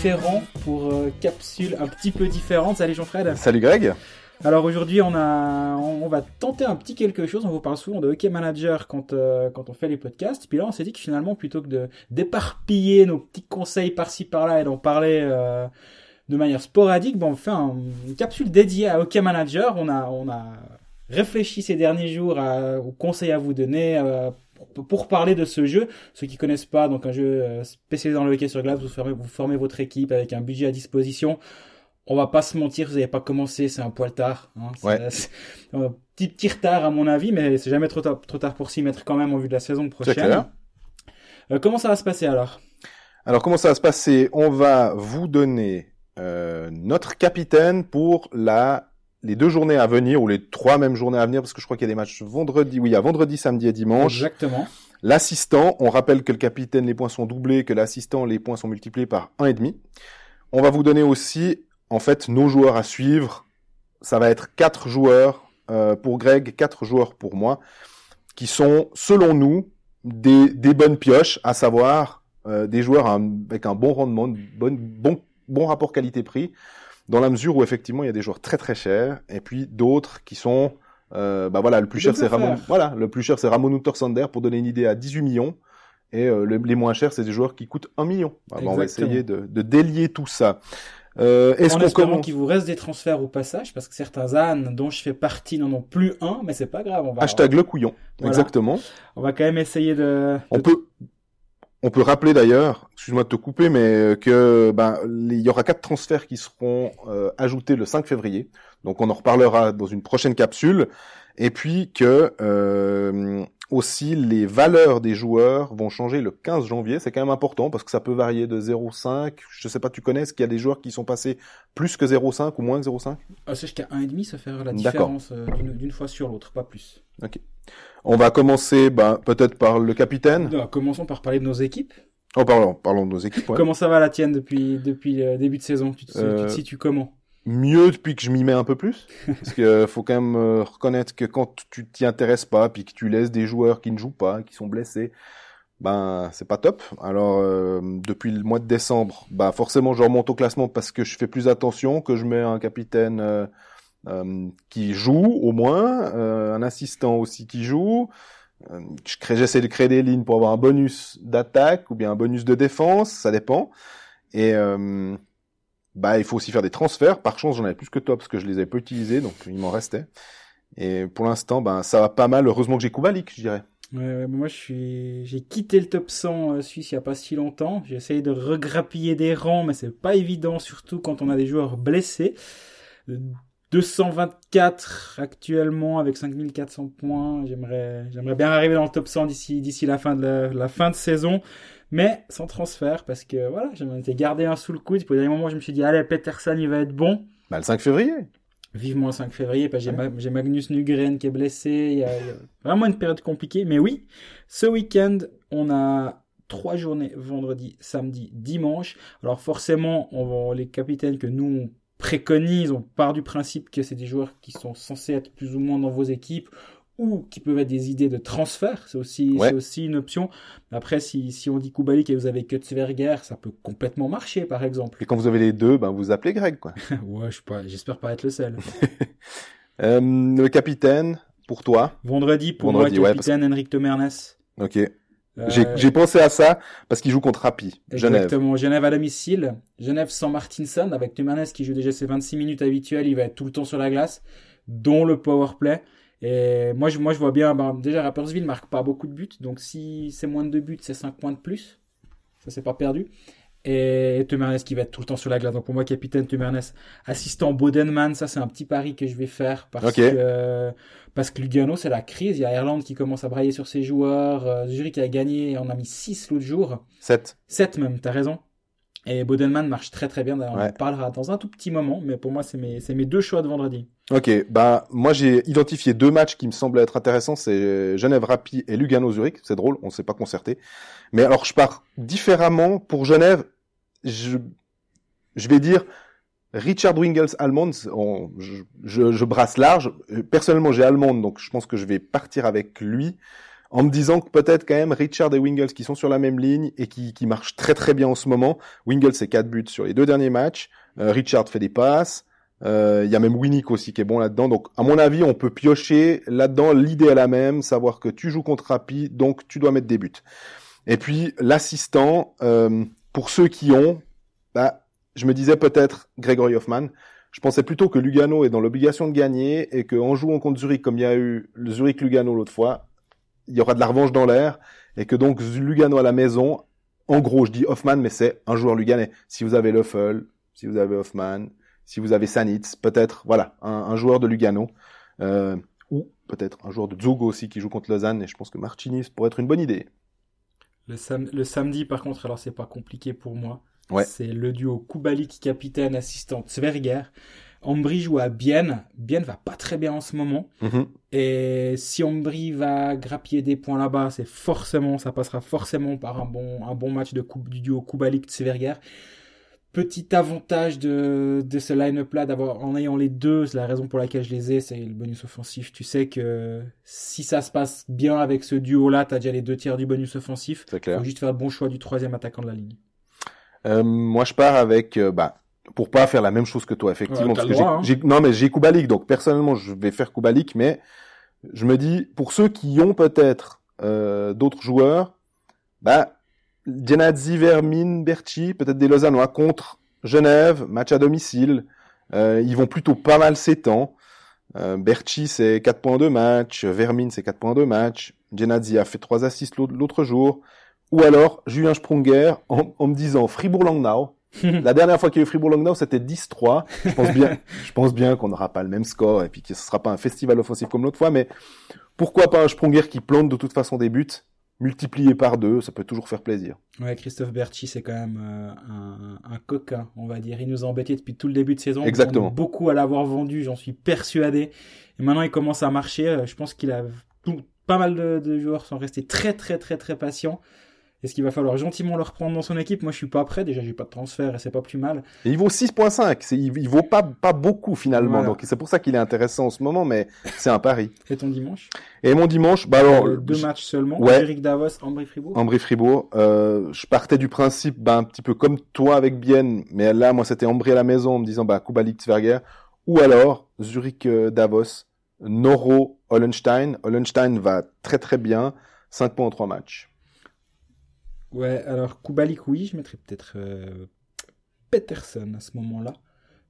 différent pour euh, capsule un petit peu différente. Salut Jean-Fred. Salut Greg. Alors aujourd'hui, on a, on va tenter un petit quelque chose. On vous parle souvent de hockey manager quand euh, quand on fait les podcasts. Puis là, on s'est dit que finalement, plutôt que de d'éparpiller nos petits conseils par-ci par-là et d'en parler euh, de manière sporadique, bon, on fait un, une capsule dédiée à hockey manager. On a on a réfléchi ces derniers jours à, aux conseils à vous donner. Euh, pour, parler de ce jeu, ceux qui connaissent pas, donc un jeu euh, spécialisé dans le hockey sur glace, vous formez, vous formez votre équipe avec un budget à disposition on va pas se mentir, vous n'avez pas commencé, c'est un poil tard. Hein, ouais. un petit, petit retard à mon avis, mais c'est jamais trop tard, trop tard pour s'y mettre quand même en vue de la saison prochaine. Euh, comment ça va se passer alors? Alors comment ça va se passer? On va vous donner euh, notre capitaine pour la les deux journées à venir ou les trois mêmes journées à venir parce que je crois qu'il y a des matchs vendredi, oui, a vendredi, samedi et dimanche. Exactement. L'assistant, on rappelle que le capitaine les points sont doublés, que l'assistant les points sont multipliés par un et demi. On va vous donner aussi en fait, nos joueurs à suivre, ça va être quatre joueurs euh, pour Greg, quatre joueurs pour moi, qui sont, selon nous, des, des bonnes pioches, à savoir euh, des joueurs avec un bon rendement, bon, bon, bon rapport qualité-prix, dans la mesure où effectivement il y a des joueurs très très chers, et puis d'autres qui sont, euh, bah voilà, le plus cher c'est Ramon, voilà, le plus cher c'est Ramon Untersander pour donner une idée à 18 millions. Et euh, le, les moins chers, c'est des joueurs qui coûtent 1 million. Alors, on va essayer de, de délier tout ça. Euh, est-ce espérant commence... qu'il vous reste des transferts au passage, parce que certains ânes dont je fais partie n'en ont plus un, mais c'est pas grave. On va Hashtag le couillon, voilà. exactement. On va quand même essayer de... On de... peut... On peut rappeler d'ailleurs, excuse-moi de te couper, mais que ben il y aura quatre transferts qui seront euh, ajoutés le 5 février. Donc on en reparlera dans une prochaine capsule. Et puis que euh, aussi, les valeurs des joueurs vont changer le 15 janvier. C'est quand même important parce que ça peut varier de 0,5. Je sais pas, tu connais, est-ce qu'il y a des joueurs qui sont passés plus que 0,5 ou moins que 0,5 ah, C'est jusqu'à 1,5, ça fait la différence euh, d'une fois sur l'autre, pas plus. Ok. On va commencer bah, peut-être par le capitaine. Non, commençons par parler de nos équipes. Oh, parlons, parlons de nos équipes. Ouais. Comment ça va la tienne depuis, depuis le début de saison? Tu te, euh... tu te situes comment? Mieux depuis que je m'y mets un peu plus. Parce que faut quand même euh, reconnaître que quand tu t'y intéresses pas puis que tu laisses des joueurs qui ne jouent pas qui sont blessés ben c'est pas top. Alors euh, depuis le mois de décembre bah forcément je remonte au classement parce que je fais plus attention que je mets un capitaine euh, euh qui joue au moins euh, un assistant aussi qui joue. J'essaie de créer des lignes pour avoir un bonus d'attaque ou bien un bonus de défense ça dépend. Et bah il faut aussi faire des transferts. Par chance, j'en avais plus que toi parce que je les avais pas utilisés, donc il m'en restait. Et pour l'instant, ben ça va pas mal. Heureusement que j'ai Kubalik, je dirais. Moi j'ai quitté le top 100 euh, suisse il y a pas si longtemps. J'ai essayé de regrappiller des rangs, mais c'est pas évident, surtout quand on a des joueurs blessés. 224 actuellement avec 5400 points. J'aimerais, j'aimerais bien arriver dans le top 100 d'ici, d'ici la fin de la, la fin de saison mais sans transfert parce que voilà, j'avais gardé un sous le coude. Puis au dernier moment, je me suis dit, allez, Peterson, il va être bon. Bah, le 5 février. Vivement le 5 février, parce que ouais. j'ai Magnus Nugren qui est blessé. Il y, a, il y a vraiment une période compliquée. Mais oui, ce week-end, on a trois journées, vendredi, samedi, dimanche. Alors forcément, on va, les capitaines que nous on préconise, on part du principe que c'est des joueurs qui sont censés être plus ou moins dans vos équipes ou qui peuvent être des idées de transfert, c'est aussi, ouais. aussi une option. Après, si, si on dit Kubalik et vous avez Kutzberger, ça peut complètement marcher, par exemple. Et quand vous avez les deux, ben vous appelez Greg, quoi. ouais, je pas, j'espère pas être le seul. euh, le capitaine, pour toi? Vendredi, pour Vendredi, moi, capitaine parce... Henrik Temernes. Ok. Euh... J'ai pensé à ça parce qu'il joue contre Rapi, Genève. Exactement, Genève à domicile. Genève sans Martinson, avec Temernes qui joue déjà ses 26 minutes habituelles, il va être tout le temps sur la glace, dont le power play. Et moi, je, moi, je vois bien, ben, déjà, Rappersville marque pas beaucoup de buts. Donc, si c'est moins de 2 buts, c'est 5 points de plus. Ça, c'est pas perdu. Et Temernes qui va être tout le temps sur la glace. Donc, pour moi, capitaine Temernes. Assistant Bodenman, ça, c'est un petit pari que je vais faire. Parce okay. que, parce que Lugano, c'est la crise. Il y a Irlande qui commence à brailler sur ses joueurs. Euh, Zurich a gagné. On a mis 6 l'autre jour. 7. 7 même, t'as raison. Et Bodenman marche très très bien. On ouais. en parlera dans un tout petit moment. Mais pour moi, c'est mes, c'est mes deux choix de vendredi. Ok, bah moi j'ai identifié deux matchs qui me semblent être intéressants, c'est Genève Rapid et Lugano Zurich. C'est drôle, on s'est pas concerté. Mais alors je pars différemment pour Genève. Je, je vais dire Richard Wingels Almond. Je, je, je, brasse large. Personnellement j'ai Almond, donc je pense que je vais partir avec lui. En me disant que peut-être quand même Richard et Wingles qui sont sur la même ligne et qui, qui marchent très très bien en ce moment. Wingles c'est 4 buts sur les deux derniers matchs. Euh, Richard fait des passes. Euh, Il y a même Winnick aussi qui est bon là-dedans. Donc à mon avis, on peut piocher là-dedans. L'idée est la même, savoir que tu joues contre Rappi, donc tu dois mettre des buts. Et puis l'assistant, euh, pour ceux qui ont, bah, je me disais peut-être Gregory Hoffman. Je pensais plutôt que Lugano est dans l'obligation de gagner et qu'en jouant contre Zurich, comme il y a eu le Zurich-Lugano l'autre fois, il y aura de la revanche dans l'air et que donc Lugano à la maison, en gros, je dis Hoffman, mais c'est un joueur luganais. Si vous avez Löffel, si vous avez Hoffman, si vous avez Sanitz, peut-être, voilà, un, joueur de Lugano, euh, ou peut-être un joueur de Zugo aussi qui joue contre Lausanne, et je pense que Martinis pourrait être une bonne idée. Le, le samedi, par contre, alors c'est pas compliqué pour moi. C'est le duo Kubalik capitaine assistant Zwerger. Ambry joue à Bienne. Bienne va pas très bien en ce moment. Mhm. Et si Ambry va grappiller des points là-bas, c'est forcément, ça passera forcément par un bon, un bon match de coupe, du duo Kubalik-Zwerger. Petit avantage de, de ce line-up là, d'avoir, en ayant les deux, c'est la raison pour laquelle je les ai, c'est le bonus offensif. Tu sais que si ça se passe bien avec ce duo là, t'as déjà les deux tiers du bonus offensif. C'est clair. Faut juste faire le bon choix du troisième attaquant de la ligne. Euh, moi, je pars avec, euh, bah, pour pas faire la même chose que toi, effectivement. parce que hein. j'ai, non, mais j'ai Kubalik, donc personnellement, je vais faire Kubalik, mais je me dis, pour ceux qui ont peut-être euh, d'autres joueurs, bah, Genadzi, Vermin, Berchi, peut-être des Lausannois contre Genève, match à domicile. Euh, ils vont plutôt pas mal s'étendre. Euh, Berchi, c'est 4 points de match. Vermin, c'est 4 points de match. Genadzi a fait 3 assists l'autre jour. Ou alors, Julien Sprunger, en, en me disant Fribourg-Langnau, la dernière fois qu'il y a eu Fribourg-Langnau, c'était 10-3. Je pense bien, je pense bien qu'on n'aura pas le même score et puis que ce sera pas un festival offensif comme l'autre fois, mais pourquoi pas un Sprunger qui plante de toute façon des buts, multiplié par deux, ça peut toujours faire plaisir. Ouais, Christophe Berti, c'est quand même euh, un, un, coquin, on va dire. Il nous a embêtés depuis tout le début de saison. Exactement. Beaucoup à l'avoir vendu, j'en suis persuadé. Et maintenant, il commence à marcher. Euh, je pense qu'il a pas mal de, de joueurs sont restés très, très, très, très patients. Est-ce qu'il va falloir gentiment le reprendre dans son équipe? Moi, je suis pas prêt. Déjà, j'ai pas de transfert et c'est pas plus mal. Et il vaut 6.5. Il, il vaut pas, pas beaucoup finalement. Donc, c'est pour ça qu'il est intéressant en ce moment, mais c'est un pari. Et ton dimanche? Et mon dimanche, bah alors. Euh, deux matchs seulement. Ouais. Eric Davos, Ambry Fribourg. Ambry Fribourg. Euh, je partais du principe, bah, un petit peu comme toi avec Bienne, mais là, moi, c'était Ambry à la maison en me disant, bah, Kubalik Zwerger. Ou alors, Zurich euh, Davos, Noro Hollenstein. Hollenstein va très très bien. 5 points en 3 matchs. Ouais, alors Kubalik, oui, je mettrais peut-être euh, Peterson à ce moment-là.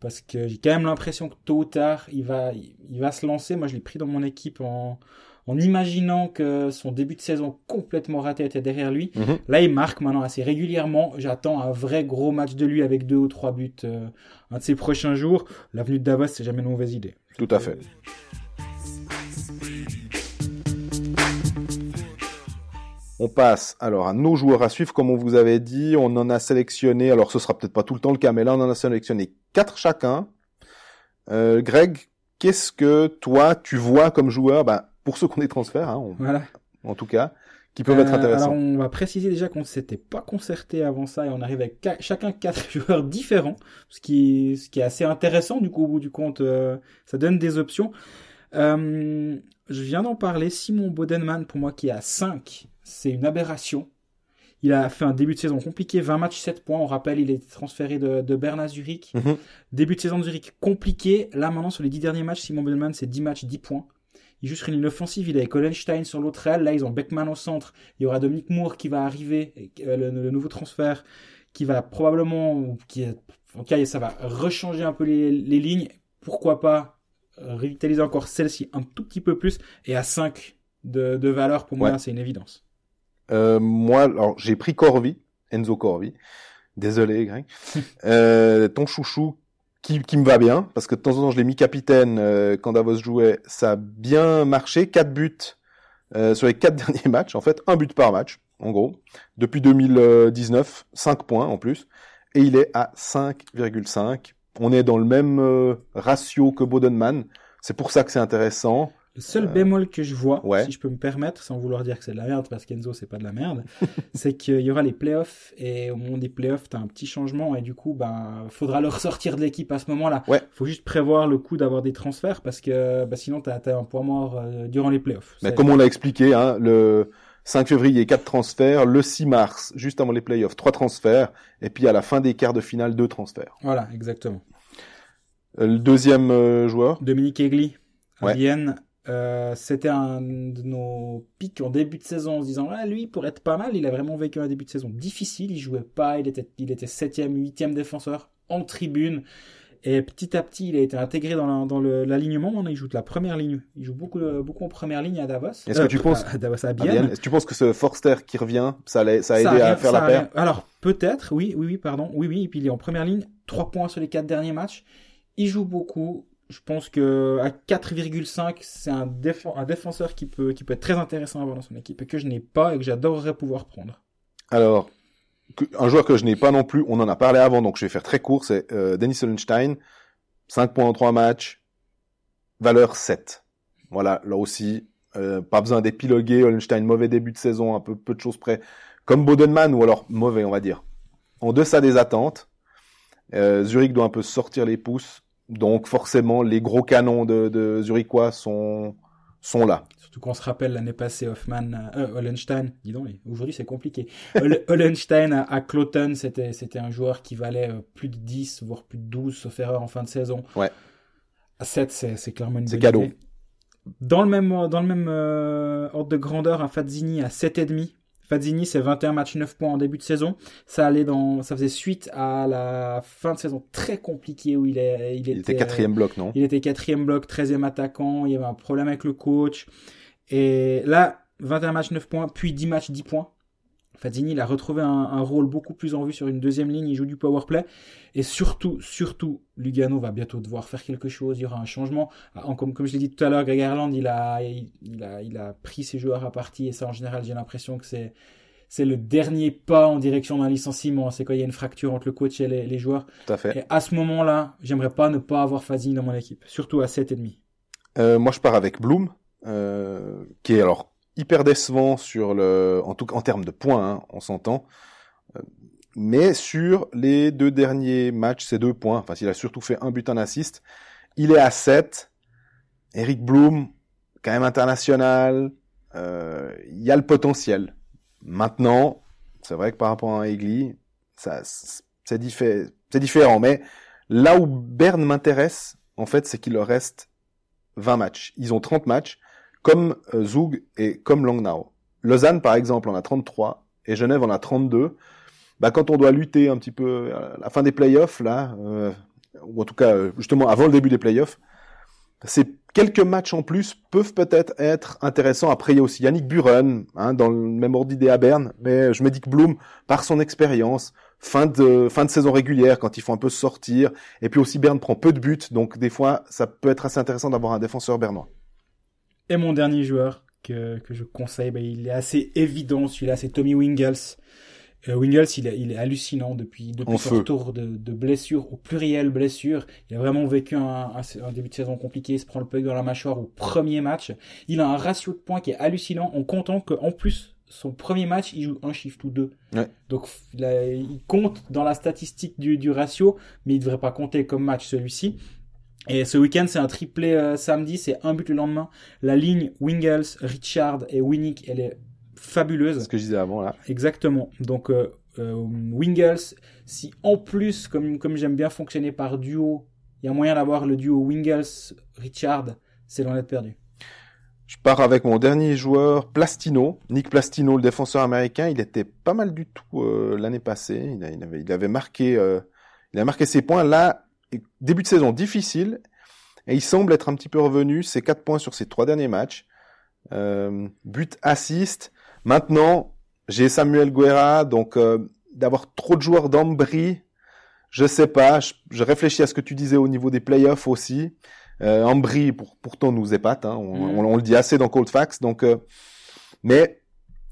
Parce que j'ai quand même l'impression que tôt ou tard, il va, il va se lancer. Moi, je l'ai pris dans mon équipe en, en imaginant que son début de saison complètement raté était derrière lui. -hmm. Là, il marque maintenant assez régulièrement. J'attends un vrai gros match de lui avec deux ou trois buts euh, un de ces prochains jours. L'avenue de Davos, c'est jamais une mauvaise idée. Tout à fait. On passe alors à nos joueurs à suivre, comme on vous avait dit, on en a sélectionné, alors ce sera peut-être pas tout le temps le cas, mais là on en a sélectionné quatre chacun. Euh, Greg, qu'est-ce que toi tu vois comme joueur, bah, pour ceux qu'on est transferts, hein, on, Voilà. en tout cas, qui peuvent être Euh, intéressants. Alors, on va préciser déjà qu'on ne s'était pas concerté avant ça et on arrive avec chacun quatre joueurs différents, ce qui, ce qui est assez intéressant du coup au bout du compte. euh, ça donne des options. Euh, je viens d'en parler. Simon Bodenman, pour moi, qui est à 5, c'est une aberration. Il a fait un début de saison compliqué, 20 matchs, 7 points. On rappelle, il est transféré de, de Berne à Zurich. Mhm. Début de saison de Zurich compliqué. Là, maintenant, sur les 10 derniers matchs, Simon Bodenman, c'est 10 matchs, 10 points. Il joue sur une ligne offensive, il est avec Hollenstein sur l'autre aile. Là, ils ont Beckman au centre. Il y aura Dominique Moore qui va arriver, euh, le, le nouveau transfert, qui va probablement, qui en tout cas, ça va rechanger un peu les, les lignes. Pourquoi pas euh, revitaliser encore celle-ci un tout petit peu plus. Et à 5 de, de valeur, pour moi, Ouais. c'est une évidence. Euh, moi, alors j'ai pris Corvi, Enzo Corvi. Désolé, Greg. euh, ton chouchou qui, qui me va bien parce que de temps en temps je l'ai mis capitaine euh, quand Davos jouait. Ça a bien marché, quatre buts euh, sur les quatre derniers matchs. En fait, un but par match, en gros, depuis 2019, 5 points en plus, et il est à 5,5. On est dans le même euh, ratio que Bodenman. C'est pour ça que c'est intéressant. Le seul Euh, bémol que je vois, ouais. si je peux me permettre, sans vouloir dire que c'est de la merde, parce qu'Enzo, c'est pas de la merde, c'est qu'il y aura les playoffs, et au moment des playoffs, t'as un petit changement, et du coup, ben, faudra le ressortir de l'équipe à ce moment-là. Ouais. Faut juste prévoir le coup d'avoir des transferts, parce que bah, sinon, t'as as un point mort euh, durant les playoffs. Mais comme on l'a expliqué, hein, le 5 février, 4 transferts. Le 6 mars, juste avant les playoffs, 3 transferts. Et puis à la fin des quarts de finale, 2 transferts. Voilà, exactement. Euh, Le deuxième joueur, Dominique Egli, à Ouais. Vienne. Euh, c'était un de nos pics en début de saison en se disant ah, lui pour être pas mal il a vraiment vécu un début de saison difficile il jouait pas il était il était septième huitième défenseur en tribune et petit à petit il a été intégré dans la- dans le- l'alignement maintenant il joue de la première ligne il joue beaucoup euh, beaucoup en première ligne à Davos Est-ce que tu penses- à Davos à à Bienne. Bienne, est-ce que tu penses que ce Forster qui revient, ça, l'a- ça a Ça aidé à faire la paire Alors, peut-être, oui, oui, oui, pardon. Oui, oui, et puis il est en première ligne. 3 points sur les 4 derniers matchs. Il joue beaucoup. Je pense que à 4,5, c'est un, défen- un défenseur qui peut, être très intéressant à avoir dans son équipe et que je n'ai pas et que j'adorerais pouvoir prendre. Alors, un joueur que je n'ai pas non plus, on en a parlé avant, donc je vais faire très court, c'est euh, Dennis Hollenstein. 5 points en 3 matchs, valeur 7. Voilà, là aussi, euh, pas besoin d'épiloguer. Hollenstein, mauvais début de saison, un peu, peu de choses près. Comme Bodenman, ou alors mauvais, on va dire. En deçà des attentes. Euh, Zurich doit un peu sortir les pouces. Donc forcément, les gros canons de, de Zurichois sont, sont là. Surtout qu'on se rappelle l'année passée, Hoffman, euh, Hollenstein, dis donc, aujourd'hui c'est compliqué. Hol- Hollenstein à, à Cloton, c'était, c'était un joueur qui valait euh, plus de 10, voire plus de 12, sauf erreur en fin de saison. Ouais. À 7, c'est, c'est clairement une C'est cadeau. idée. Dans le même, dans le même euh, ordre de grandeur, un Fazzini à 7,5. Fazzini, c'est 21 matchs, 9 points en début de saison. Ça allait dans, ça faisait suite à la fin de saison très compliquée où il est, il, Il était quatrième bloc, non? il était quatrième bloc, 13e attaquant, il y avait un problème avec le coach. Et là, 21 matchs, 9 points, puis 10 matchs, 10 points. Fazzini, il a retrouvé un, un rôle beaucoup plus en vue sur une deuxième ligne, il joue du power play. Et surtout, surtout, Lugano va bientôt devoir faire quelque chose, il y aura un changement. Ah, comme, comme je l'ai dit tout à l'heure, Greg Harland, il a, il, il a, il a pris ses joueurs à partie, et ça, en général, j'ai l'impression que c'est, c'est le dernier pas en direction d'un licenciement. C'est quand il y a une fracture entre le coach et les, les joueurs. Tout à fait. Et à ce moment-là, j'aimerais pas ne pas avoir Fazzini dans mon équipe, surtout à 7,5. Euh, moi, je pars avec Bloom, euh, qui est alors hyper décevant sur le, en tout en termes de points, hein, on s'entend. Euh, Mais sur les deux derniers matchs, c'est deux points. Enfin, il a surtout fait un but, un assist. Il est à 7. Eric Bloom, quand même international. Euh, Il y a le potentiel. Maintenant, c'est vrai que par rapport à Egli, ça, c'est différent. Mais là où Berne m'intéresse, en fait, c'est qu'il leur reste 20 matchs. Ils ont 30 matchs, comme euh, Zug et comme Langnau. Lausanne, par exemple, en a 33 et Genève en a 32. Bah, quand on doit lutter un petit peu à la fin des playoffs, là, euh, ou en tout cas, euh, justement, avant le début des playoffs, ces quelques matchs en plus peuvent peut-être être intéressants. Après, il y a aussi Yannick Buren, hein, dans le même ordre d'idée à Berne, mais je me dis que Bloom, par son expérience, fin de, fin de saison régulière, quand il faut un peu sortir, et puis aussi Berne prend peu de buts, donc des fois, ça peut être assez intéressant d'avoir un défenseur bernois. Et mon dernier joueur que, que je conseille, bah, il est assez évident, celui-là, c'est Tommy Wingles. Euh, Wingles, il est, il est hallucinant depuis, depuis son retour de, de blessure, au pluriel blessure. Il a vraiment vécu un, un, un début de saison compliqué, il se prend le puck dans la mâchoire au premier match. Il a un ratio de points qui est hallucinant en comptant qu'en plus, son premier match, il joue un shift ou deux. Ouais. Donc il, compte dans la statistique du, du ratio, mais il devrait pas compter comme match celui-ci. Et ce week-end, c'est un triplé euh, samedi, c'est un but le lendemain. La ligne Wingles, Richard et Winnick, elle est fabuleuse. ce que je disais avant, là. Exactement. Donc euh, euh, Wingles, si en plus, comme, comme j'aime bien fonctionner par duo, il y a moyen d'avoir le duo Wingles-Richard, c'est loin d'être perdu. Je pars avec mon dernier joueur, Plastino, Nick Plastino, le défenseur américain. Il était pas mal du tout euh, l'année passée. Il, a- il avait, il avait marqué, il a marqué ses points. Là, début de saison difficile, et il semble être un petit peu revenu. C'est quatre points sur ses trois derniers matchs. Euh, but, assist. Maintenant, j'ai Samuel Guerra, donc euh, d'avoir trop de joueurs d'Ambry, je sais pas. Je, je réfléchis à ce que tu disais au niveau des playoffs aussi. Euh, Ambry, pour, pourtant, nous épate. Hein, on, Mm. on- on le dit assez dans Cold Facts. Donc, euh, mais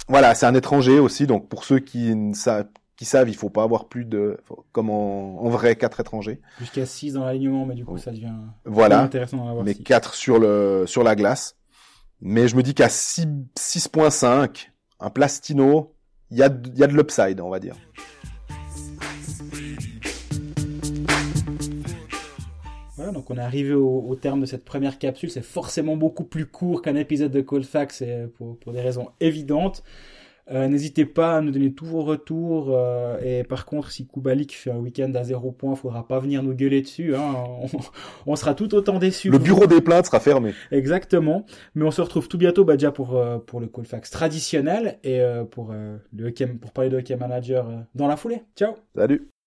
voilà, c'est un étranger aussi. Donc, pour ceux qui, ne savent, qui savent, il faut pas avoir plus de, comme en, en vrai, quatre étrangers. Jusqu'à 6 dans l'alignement, mais du coup, ça devient Voilà, intéressant d'en avoir mais six. quatre sur le sur la glace. Mais je me dis qu'à 6.5, un plastino, il y a, y a de l'upside, on va dire. Voilà, donc on est arrivé au, terme de cette première capsule. C'est forcément beaucoup plus court qu'un épisode de Colfax, et pour, pour des raisons évidentes. Euh, n'hésitez pas à nous donner tous vos retours. Euh, et par contre, si Kubalik fait un week-end à zéro point, faudra pas venir nous gueuler dessus. Hein. On, sera tout autant déçus. Le bureau des plaintes sera fermé. Exactement. Mais on se retrouve tout bientôt, bah, déjà pour euh, pour le Colfax traditionnel et pour le pour parler de hockey manager dans la foulée. Ciao. Salut.